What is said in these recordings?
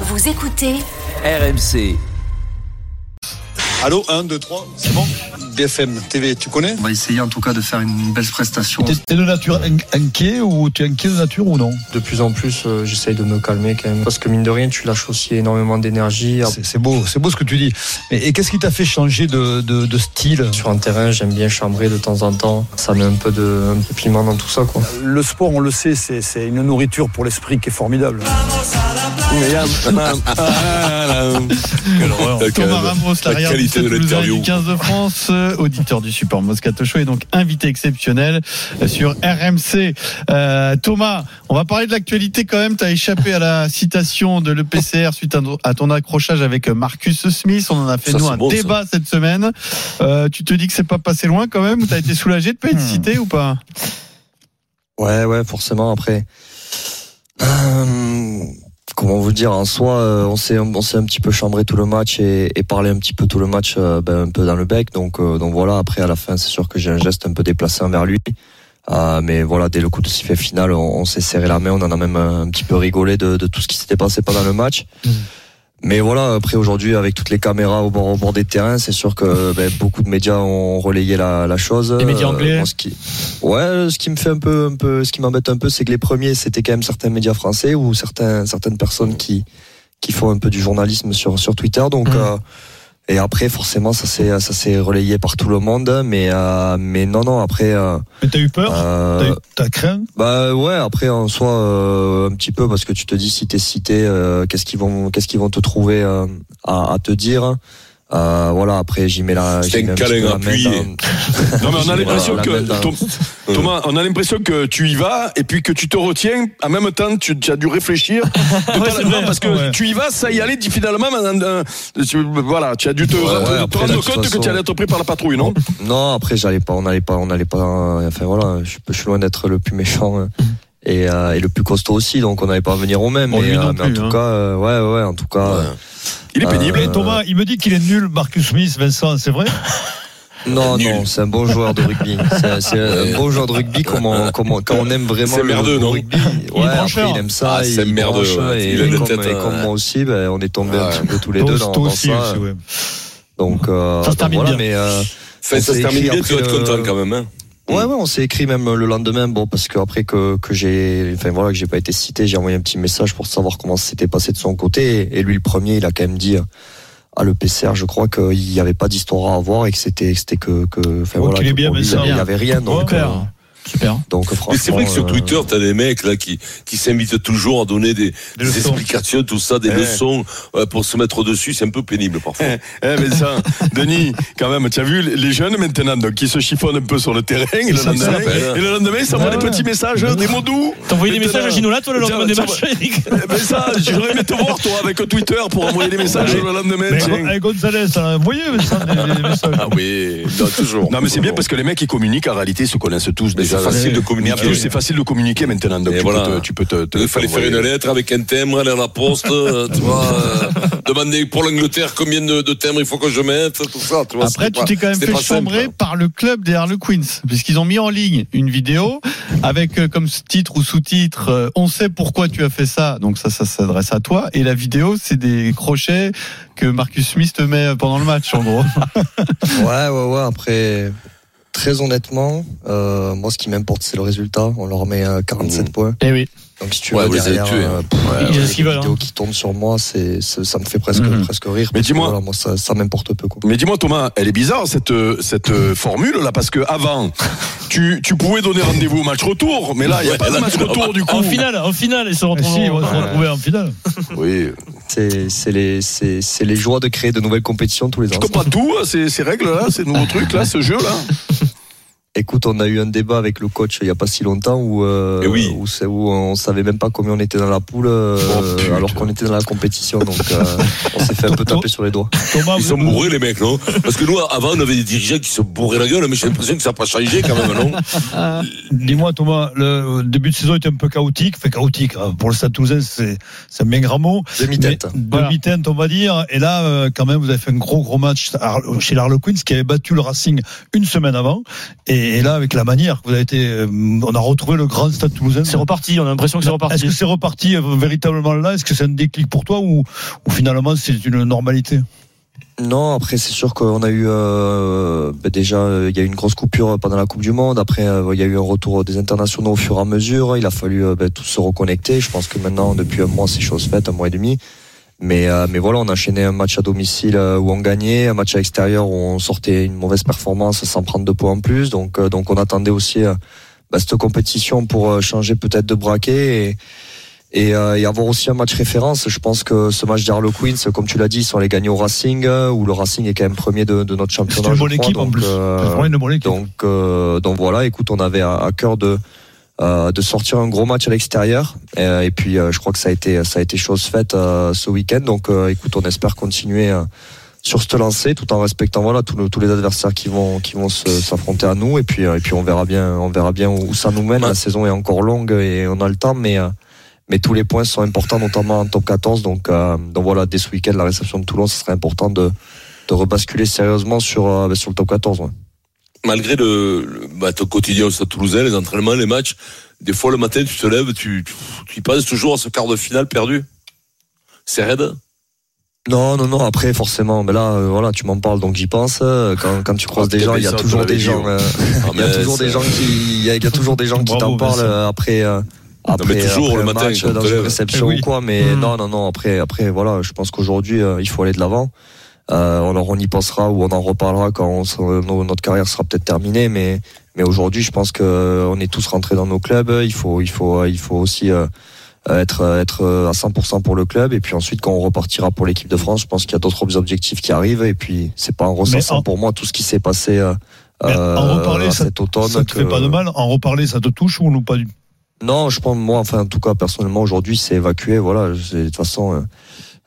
Vous écoutez RMC. Allô, 1, 2, 3, c'est bon BFM TV, tu connais On va essayer en tout cas de faire une belle prestation. T'es de nature in- inquiet ou tu es inquiet de nature ou non De plus en plus, euh, j'essaye de me calmer quand même. Parce que mine de rien, tu lâches aussi énormément d'énergie. C'est beau, c'est beau ce que tu dis. Mais, et qu'est-ce qui t'a fait changer de, de- de style? Sur un terrain, j'aime bien chambrer de temps en temps. Ça met un peu de, un peu de piment dans tout ça, quoi. Le sport, on le sait, c'est c'est une nourriture pour l'esprit qui est formidable. Thomas Ramos, la qualité de l'interview. du 15 de France, euh, auditeur du Super Moscato Show et donc invité exceptionnel euh, sur RMC. Euh, Thomas, on va parler de l'actualité quand même. Tu as échappé à la citation de l'EPCR suite à, ton accrochage avec Marcus Smith. On en a fait Ça, nous un bon, ça. débat cette semaine. Euh, tu te dis que c'est pas passé loin quand même ou t'as été soulagé de pas être cité ou pas? Ouais, ouais, forcément. Après, Euh, comment vous dire, en soi, euh, on s'est, on s'est un petit peu chambré tout le match et, et parlé un petit peu tout le match, euh, ben, un peu dans le bec. Donc, euh, donc voilà. Après, à la fin, c'est sûr que j'ai un geste un peu déplacé envers lui. Euh, mais voilà, dès le coup de sifflet final, on, s'est serré la main. On en a même un, petit peu rigolé de, de tout ce qui s'était passé pendant le match. Mais voilà, après aujourd'hui, avec toutes les caméras au bord, au bord des terrains, c'est sûr que ben, beaucoup de médias ont relayé la, la chose. Les médias Euh, anglais ce qui, ouais, ce qui me fait un peu, un peu, ce qui m'embête un peu, c'est que les premiers, c'était quand même certains médias français ou certains, certaines personnes qui, qui font un peu du journalisme sur, sur Twitter. Donc, Mhm. euh, et après, forcément, ça s'est, ça s'est relayé par tout le monde. Mais, euh, mais non, non, après, euh, Mais t'as eu peur? euh, T'as craint? bah ouais, après en soi euh, un petit peu parce que tu te dis si t'es cité, euh, qu'est-ce qu'ils vont, qu'est-ce qu'ils vont te trouver euh, à, à te dire? Euh, voilà, après j'y mets la. C'est j'y mets un câlin appuyé. dans- Non, mais on a l'impression que. Thomas, on a l'impression que tu y vas et puis que tu te retiens. En même temps, tu, tu as dû réfléchir. totalement, parce que Ouais. tu y vas, ça y allait finalement. euh, euh, tu- voilà, tu as dû te, Ouais, te- ouais, te après, rendre compte que tu allais être pris par la patrouille, non? Non, après j'allais pas, on n'allait pas, on n'allait pas. Enfin voilà, je, je suis loin d'être le plus méchant. euh, Et, euh, et le plus costaud aussi, donc on n'allait pas venir au même. Bon, mais, euh, mais en tout hein. cas, euh, ouais, ouais, en tout cas, Ouais. Il est pénible. Euh, Et Thomas, il me dit qu'il est nul, Marcus Smith, Vincent, c'est vrai Non, Nul. non, c'est un bon joueur de rugby. C'est un bon joueur de rugby comme on, comme on- quand on aime vraiment C'est le, merdeux, le non rugby. Il Ouais, après, il aime ça. Ah, c'est il merdeux, branche, ouais. Et, Il comme, tête, et euh, comme moi aussi, ben, on est tombés un petit peu tous les deux dans, dans aussi, ça. aussi, ouais. Donc, euh, Ça se termine voilà, bien. mais euh, Enfin, On ça se termine bien, tu vas être content quand même. Hein. Ouais, ouais, on s'est écrit même le lendemain, bon, parce que après que, que j'ai, enfin voilà, que j'ai pas été cité, j'ai envoyé un petit message pour savoir comment s'était passé de son côté. Et, lui, le premier, il a quand même dit à l'EPCR, je crois qu'il n'y avait pas d'histoire à avoir et que c'était, que c'était que, que, enfin Oh, voilà, est bien, lui, il y avait rien. Donc, euh, Super. donc franchement. Mais c'est vrai que sur euh, Twitter, t'as des mecs là qui, qui s'invitent toujours à donner des, explications, tout ça, des leçons euh, pour se mettre dessus. C'est un peu pénible parfois. Eh, mais ça, Denis, quand même, tu as vu les jeunes maintenant, donc qui se chiffonnent un peu sur le terrain, et le Ça lendemain, s'appelle. et le lendemain, ils s'envoient Ouais, des petits messages, des mots doux. T'as envoyé des messages à Ginola, toi, le lendemain des matchs, Eric Eh ben ça, j'aurais aimé te voir, toi, avec Twitter, pour envoyer des messages le lendemain. Mais eh, Gonzalez, ça a envoyé Vincent, des, messages. Ah oui, toujours. Non mais c'est bien parce que les mecs qui communiquent en réalité ils se connaissent tous Mais déjà. C'est facile de communiquer. plus c'est facile de communiquer maintenant donc tu, voilà. peux te, tu peux te, te- Il fallait faire une lettre avec un timbre, aller à la poste, euh, tu vois, euh, demander pour l'Angleterre combien de, de timbres il faut que je mette, tout ça, tu vois. Après, tu t'es quand même fait simple, chambrer hein. par le club des Harlequins, puisqu'ils ont mis en ligne une vidéo avec euh, comme titre ou sous-titre euh, On sait pourquoi tu as fait ça. Donc ça, ça s'adresse à toi. Et la vidéo, c'est des crochets que Marcus Smith te met pendant le match, en gros. Ouais, ouais, ouais. Après, très honnêtement, euh, moi, ce qui m'importe, c'est le résultat. On leur met euh, 47 Mmh. points. Eh oui. Donc, si tu Ouais, veux, vous derrière, tués, euh, hein. pff, Ils ouais, les ce qu'ils veulent, vidéos hein. qui tournent sur moi, c'est, ça me fait presque, presque rire. Mais dis-moi- voilà, moi, ça, ça m'importe peu, quoi. Mais dis-moi Thomas, elle est bizarre cette cette euh, formule là parce que avant tu, tu pouvais donner rendez-vous au match retour, mais là il y a Ouais, pas de match retour du coup. En finale, en finale, ils se retrouvent. si, se retrouver en finale. Oui. C'est, les, joies de créer de nouvelles compétitions tous les Tu ans. comprends tout hein, ces, ces règles là, ces nouveaux trucs là, ce jeu là. Écoute, on a eu un débat avec le coach il y a pas si longtemps où, euh, Eh oui. où, on savait même pas combien on était dans la poule, euh, Oh, alors qu'on était dans la compétition. Donc, euh, on s'est fait un peu taper sur les doigts. Thomas, Ils vous- sont bourrés les mecs, non? Parce que nous, avant, on avait des dirigeants qui se bourraient la gueule, mais j'ai l'impression que ça n'a pas changé quand même, non? Dis-moi Thomas, le début de saison était un peu chaotique, enfin chaotique. hein, Pour le Stade Toulousain, c'est un bien grand mot. Demi-tête. Voilà. Demi-teinte, on va dire. Et là, euh, quand même, vous avez fait un gros, gros match chez l'Harlequins, qui avait battu le Racing une semaine avant. Et, Et, et là, avec la manière que vous avez été, euh, on a retrouvé le grand stade toulousain. C'est reparti, on a l'impression que c'est Est-ce reparti. que c'est reparti euh, véritablement là? Est-ce que c'est un déclic pour toi ou, ou finalement c'est une normalité? Non, après c'est sûr qu'on a eu euh, bah, déjà il y a eu une grosse coupure pendant la Coupe du Monde. Après il y a eu un retour des internationaux au fur et à mesure. Il a fallu euh, bah, tous se reconnecter. Je pense que maintenant depuis un mois c'est chose faite, un mois et demi. Mais euh, mais voilà, on a enchaîné un match à domicile euh, où on gagnait, un match à l'extérieur où on sortait une mauvaise performance sans prendre deux points en plus. Donc euh, donc on attendait aussi euh, bah, cette compétition pour euh, changer peut-être de braquet et et, euh, et avoir aussi un match référence. Je pense que ce match d'Harlequins, comme tu l'as dit, ils sont allés gagner au Racing, où le Racing est quand même premier de, de notre C'est championnat. une je bonne crois. équipe en Donc, plus. euh, C'est une bonne équipe. donc, euh, donc voilà, écoute, on avait à, à cœur de euh, de sortir un gros match à l'extérieur. Euh, et puis, euh, je crois que ça a été ça a été chose faite euh, ce week-end. Donc, euh, écoute, on espère continuer euh, sur ce lancé, tout en respectant voilà tous, le- tous les adversaires qui vont qui vont s'affronter à nous. Et puis euh, et puis on verra bien on verra bien où ça nous mène. La saison est encore longue et on a le temps, mais euh, mais tous les points sont importants, notamment en top 14. Donc, euh, donc voilà, dès ce week-end, la réception de Toulon, ce serait important de, de rebasculer sérieusement sur, euh, sur le top 14. ouais. Malgré le, le bah, ton quotidien au Stade Toulousain, les entraînements, les matchs, des fois le matin tu te lèves, tu, tu, tu y penses toujours à ce quart de finale perdu. C'est raide. Non, non, non. Après, forcément, mais là, euh, voilà, tu m'en parles, donc j'y pense. Euh, Quand, quand tu croises Ah, des gens, il y a toujours des gens. Il y a toujours des gens qui, il y a, il y a toujours des gens qui t'en parlent euh, après. euh, après, mais toujours après le un matin, match, dans une réception Eh oui. ou quoi, mais Mm. non, non, non. Après, après, voilà, je pense qu'aujourd'hui, euh, il faut aller de l'avant. Euh, alors on y pensera ou on en reparlera quand on notre carrière sera peut-être terminée, mais mais aujourd'hui, je pense que euh, on est tous rentrés dans nos clubs. Il faut, il faut, il faut aussi euh, être être à 100% pour le club. Et puis ensuite, quand on repartira pour l'équipe de France, je pense qu'il y a d'autres objectifs qui arrivent. Et puis c'est pas en ressensant en- pour moi tout ce qui s'est passé euh, en euh, ça- cet automne. Ça te que- fait pas de mal En reparler, ça te touche ou non pas du non, je pense moi, enfin en tout cas personnellement aujourd'hui, c'est évacué. Voilà, de toute façon.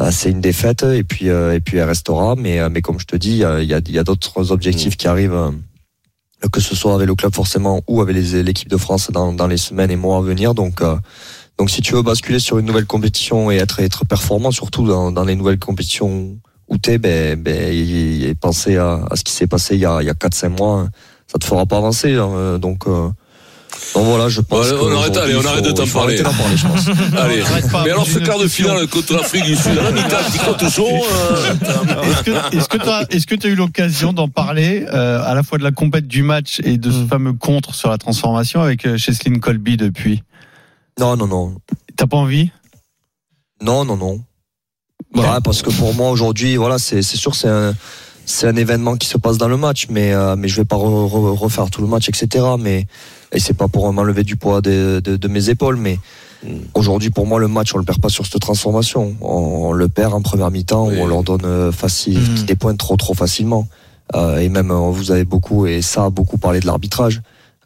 Euh, c'est une défaite et puis euh, et puis elle restera. Mais euh, mais comme je te dis il y a il y a, d'autres objectifs qui arrivent que ce soit avec le club forcément ou avec les- l'équipe de France dans, dans les semaines et mois à venir. Donc euh, donc si tu veux basculer sur une nouvelle compétition et être être performant surtout dans, dans les nouvelles compétitions où t'es ben ben y- penser à, à ce qui s'est passé il y a il y a quatre cinq mois ça te fera pas avancer hein, donc euh, donc voilà je pense on arrête, allez, on arrête de t'en parler. arrêter d'en parler je pense Allez. Mais alors, ce quart de finale contre l'Afrique du Sud, à la mi-temps, tu crois toujours euh, Est-ce que tu as eu l'occasion d'en parler euh, à la fois de la compète du match et de ce Mm. fameux contre sur la transformation avec euh, Cheslin Colby depuis? Non non non T'as pas envie? Non, non, non. Bon. Ouais, parce que pour moi aujourd'hui, voilà, c'est c'est sûr, c'est un c'est un événement qui se passe dans le match, mais euh, mais je vais pas re- re- refaire tout le match, etc. Mais et c'est pas pour m'enlever du poids de, de, de mes épaules, mais Mm. aujourd'hui pour moi le match on le perd pas sur cette transformation, on, on le perd en première mi-temps Oui. où on leur donne euh, facile, Mm. des points trop trop facilement. Euh, et même vous avez beaucoup et ça a beaucoup parlé de l'arbitrage.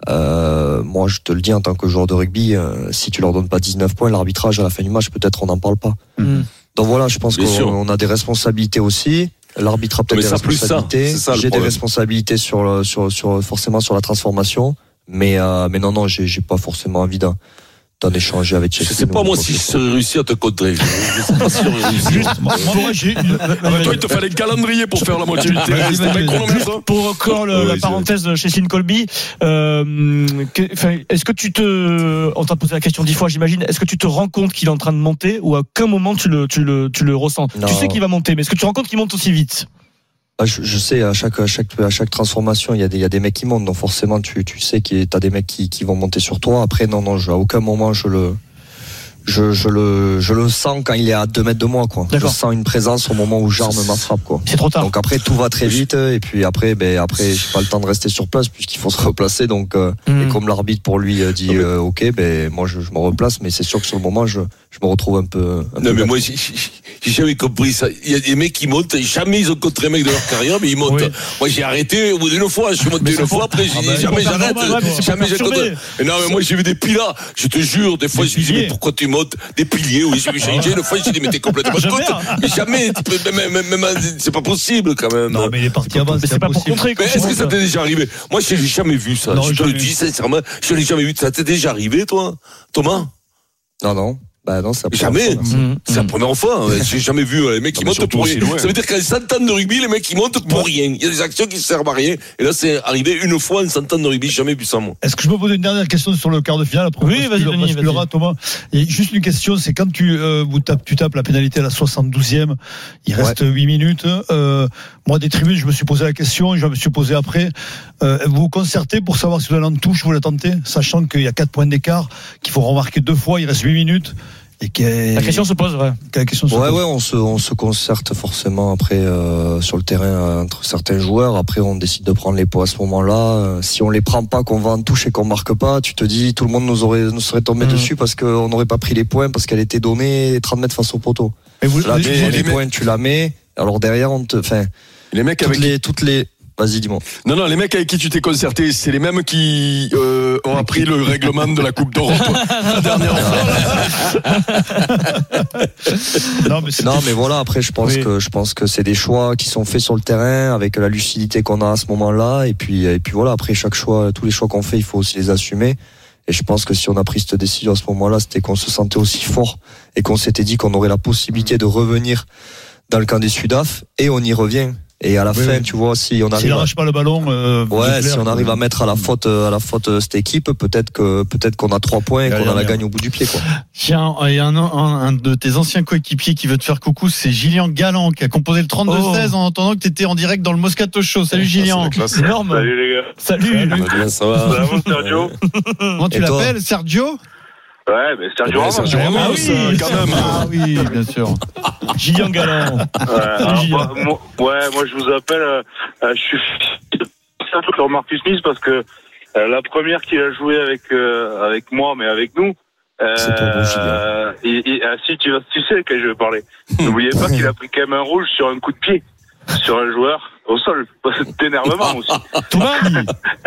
Euh, moi, je te le dis en tant que joueur de rugby, euh, si tu leur donnes pas 19 points, l'arbitrage à la fin du match, peut-être on n'en parle pas. Mm. Donc voilà, je pense qu'on on a des responsabilités aussi. L'arbitre a peut-être des responsabilités. J'ai des responsabilités sur, le- sur, sur, forcément sur la transformation. Mais, euh, mais non, non, j'ai j'ai pas forcément envie d'en d'en échanger avec Je Chelsea. sais pas moi si je serais réussi à te contrer. Je, je sais pas si j'aurais réussi. Moi, j'ai toi, il te fallait le calendrier pour faire la moitié du terrain. Pour Ouais, la parenthèse chez Sin Colby, euh, est-ce que tu te, on t'a posé la question dix fois, j'imagine, est-ce que tu te rends compte qu'il est en train de monter ou à quel moment tu le, tu le, tu le ressens? Non. Tu sais qu'il va monter, mais est-ce que tu te rends compte qu'il monte aussi vite? Je, je sais, à chaque, à chaque, à chaque transformation, il y a des, il y a des mecs qui montent. Donc forcément, tu, tu sais que t'as des mecs qui, qui vont monter sur toi. Après, non, non, je, à aucun moment, je le, je, je le, je le sens quand il est à deux mètres de moi, quoi. Je sens une présence au moment où j'arme ma frappe, quoi. C'est trop tard. Donc après tout va très vite et puis après ben après j'ai pas le temps de rester sur place puisqu'il faut se replacer donc euh, et comme l'arbitre pour lui euh, dit euh, ok ben moi je, je me replace mais c'est sûr que sur le moment je, je me retrouve un peu un peu Non mais moi j'ai- j'ai j'ai jamais compris ça. Il y a des mecs qui montent, jamais ils ont contré un mec de leur carrière, mais ils montent. Oui. Moi j'ai arrêté au bout d'une fois, je suis monté une fois, après j'ai Ah dit bah, jamais j'arrête, normal, ouais, jamais non mais moi j'ai vu des pilas, je te jure, des fois je me dis mais pourquoi tu montes Des piliers, oui, j'ai vu j'ai une fois j'ai dit mais t'es complètement Jamais, con. hein. Mais jamais, même, même, même- c'est pas possible quand même. Non, mais il est parti avant. C'est pas pour impossible. contrer. Mais est-ce que ça t'est déjà arrivé? Moi, je l'ai jamais vu ça. Non, je te le dis sincèrement, je l'ai jamais vu. Ça t'est déjà arrivé, toi, Thomas? Non non Bah non, c'est la Jamais. Mmh, C'est la première fois. hein. J'ai jamais vu euh, les mecs qui mais montent pour rien. Ça veut dire qu'en 100 ans de rugby, les mecs qui montent pour rien. Il y a des actions qui servent à rien. Et là, c'est arrivé une fois en 100 ans de rugby. J'ai jamais vu ça, moi. Est-ce que je peux poser une dernière question sur le quart de finale après Oui, vas-y, Denis, vas-y. Thomas. Et juste une question, c'est quand tu, euh, vous tapes, tu tapes la pénalité à la 72e, il reste 8 minutes. Euh, moi, des tribunes, je me suis posé la question, je me suis posé après. Euh, vous vous concertez pour savoir si vous allez en touche, vous la tentez, sachant qu'il y a 4 points d'écart, qu'il faut remarquer deux fois, il reste 8 minutes. Et que, La question se pose, ouais. que la question se Ouais, pose. ouais, on se, on se concerte forcément après euh, sur le terrain euh, entre certains joueurs. Après, on décide de prendre les points à ce moment-là. Euh, si on les prend pas, qu'on va en touche et qu'on marque pas, tu te dis tout le monde nous aurait nous serait tombé Mhm. dessus parce qu'on n'aurait pas pris les points parce qu'elle était donnée 30 mètres face au poteau. Et vous, Là, vous- mais prends les points, tu la mets. Alors derrière, on te, enfin, Les mecs toutes avec les, toutes les, vas-y, dis-moi. Non, non, les mecs avec qui tu t'es concerté, c'est les mêmes qui euh, ont appris le règlement de la Coupe d'Europe la dernière fois. non, mais Non, mais voilà. Après, je pense Oui. que je pense que c'est des choix qui sont faits sur le terrain avec la lucidité qu'on a à ce moment-là. Et puis, et puis voilà. Après, chaque choix, tous les choix qu'on fait, il faut aussi les assumer. Et je pense que si on a pris cette décision à ce moment-là, c'était qu'on se sentait aussi fort et qu'on s'était dit qu'on aurait la possibilité de revenir dans le camp des Sudaf. Et on y revient. Et à la Oui, fin, oui. tu vois, si on arrive, à, n'arrache pas le ballon, euh, ouais, si on arrive à mettre à la faute, euh, à la faute euh, cette équipe, peut-être que peut-être qu'on a trois points et qu'on a la gagne au bout du pied, quoi. Tiens, il y a un, un, un de tes anciens coéquipiers qui veut te faire coucou, c'est Gillian Galland qui a composé le 32-16 en entendant que tu étais en direct dans le Moscato Show. Salut Gillian. C'est énorme. Salut les gars. Salut. Comment ça va Ça va, Sergio Comment tu l'appelles Sergio? Ouais, mais Sergio Ramos. Sergio Ramos, Ah oui. euh, quand même. Ah oui, bien sûr. Gillian Galland. Ouais, alors, moi, moi- ouais, moi je vous appelle. euh, euh, je suis c'est un truc sur Marcus Smith parce que euh, la première qu'il a joué avec euh, avec moi, mais avec nous. Euh, C'est pas bon, Gillian. euh, et- et- ah, si tu, vas- tu sais de quel je vais parler. N'oubliez pas qu'il a pris quand même un rouge sur un coup de pied sur un joueur au sol. C'est d'énervement aussi. Thomas,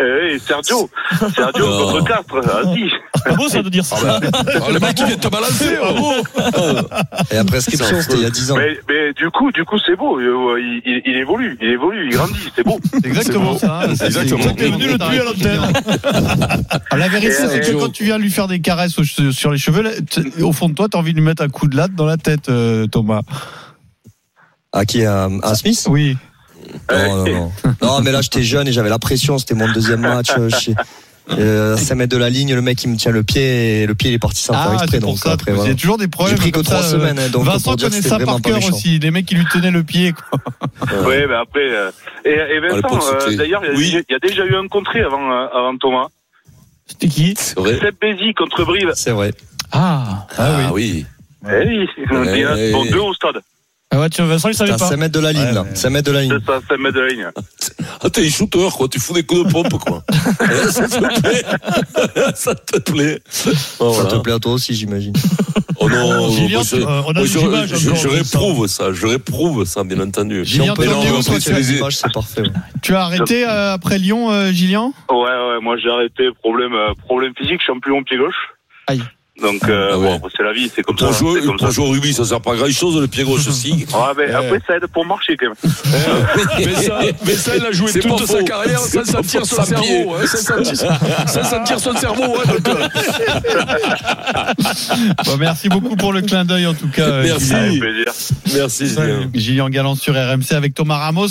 Eh, Sergio, Sergio contre 4. Vas-y. pas beau ça de dire ça. Oh, le mec qui vient de te balancer. oh. Et la prescription, c'était il y a 10 ans. Mais, mais du coup, du coup, c'est beau. Il, il, il évolue, il évolue, il grandit. C'est beau. C'est exactement C'est ça. hein. C'est exactement. T'es venu le plus à l'antenne. Ah, La vérité, Et, c'est que euh, quand tu viens lui faire des caresses sur les cheveux, au fond de toi, t'as envie de lui mettre un coup de latte dans la tête, euh, Thomas. À qui à, à Smith? Oui. Non, non, non. Non, mais là, j'étais jeune et j'avais la pression. C'était mon deuxième match. euh, Euh, à 5 mètres de la ligne, le mec il me tient le pied et le pied il est parti sans faire Ah, exprès. c'est pour Donc ça. après, Il y voilà. a toujours des J'ai problèmes pris que comme 3 ça. euh, semaines. hein, donc Vincent connaît ça par pas cœur aussi. Les mecs qui lui tenaient le pied. quoi. Oui, mais après. euh, et, et Vincent, l'époque, euh, d'ailleurs, il y a- Oui. il y, a déjà eu un contré avant, euh, avant Thomas. C'était qui C'est vrai Seb Bézi contre Brive. C'est vrai. Ah. Ah oui. Eh oui, il y en a Ouais. bon, deux au stade. Ah ouais, tu Vincent, il savait pas. 5 mètres de la ligne Ouais, là. 5 mètres de la ligne. C'est ça, 5 mètres de la ligne. Ah, t'es un shooter, quoi. Tu fous des coups de pompe, quoi. Eh, ça te plaît. ça te plaît. Oh, Ça voilà. te plaît à toi aussi, j'imagine. Oh non, moi, je, euh, on a moi, des je- images je- encore, je Vincent. réprouve ça, je réprouve ça, bien entendu. Non, c'est tu as- parfait. Tu arrêté euh, après Lyon, euh, Gillian? Ouais, ouais, moi j'ai arrêté. Problème, euh, problème physique, je suis en plus long pied gauche. Aïe. Donc, euh, Ah ouais. bon, après, c'est la vie, c'est comme Pour ça. jouer, c'est comme pour ça. jouer au rugby, ça sert pas à grand chose, le pied gauche aussi. Ouais, mais après, ça aide pour marcher quand même. Mais ça, mais ça, il a joué toute sa faux. carrière sans sentir son cerveau. hein, Sans sentir son cerveau. ouais, donc, euh, Bon, Merci beaucoup pour le clin d'œil en tout cas. Merci. Gillian. Avec plaisir. Merci, Julien. Gillian Galland sur RMC avec Thomas Ramos.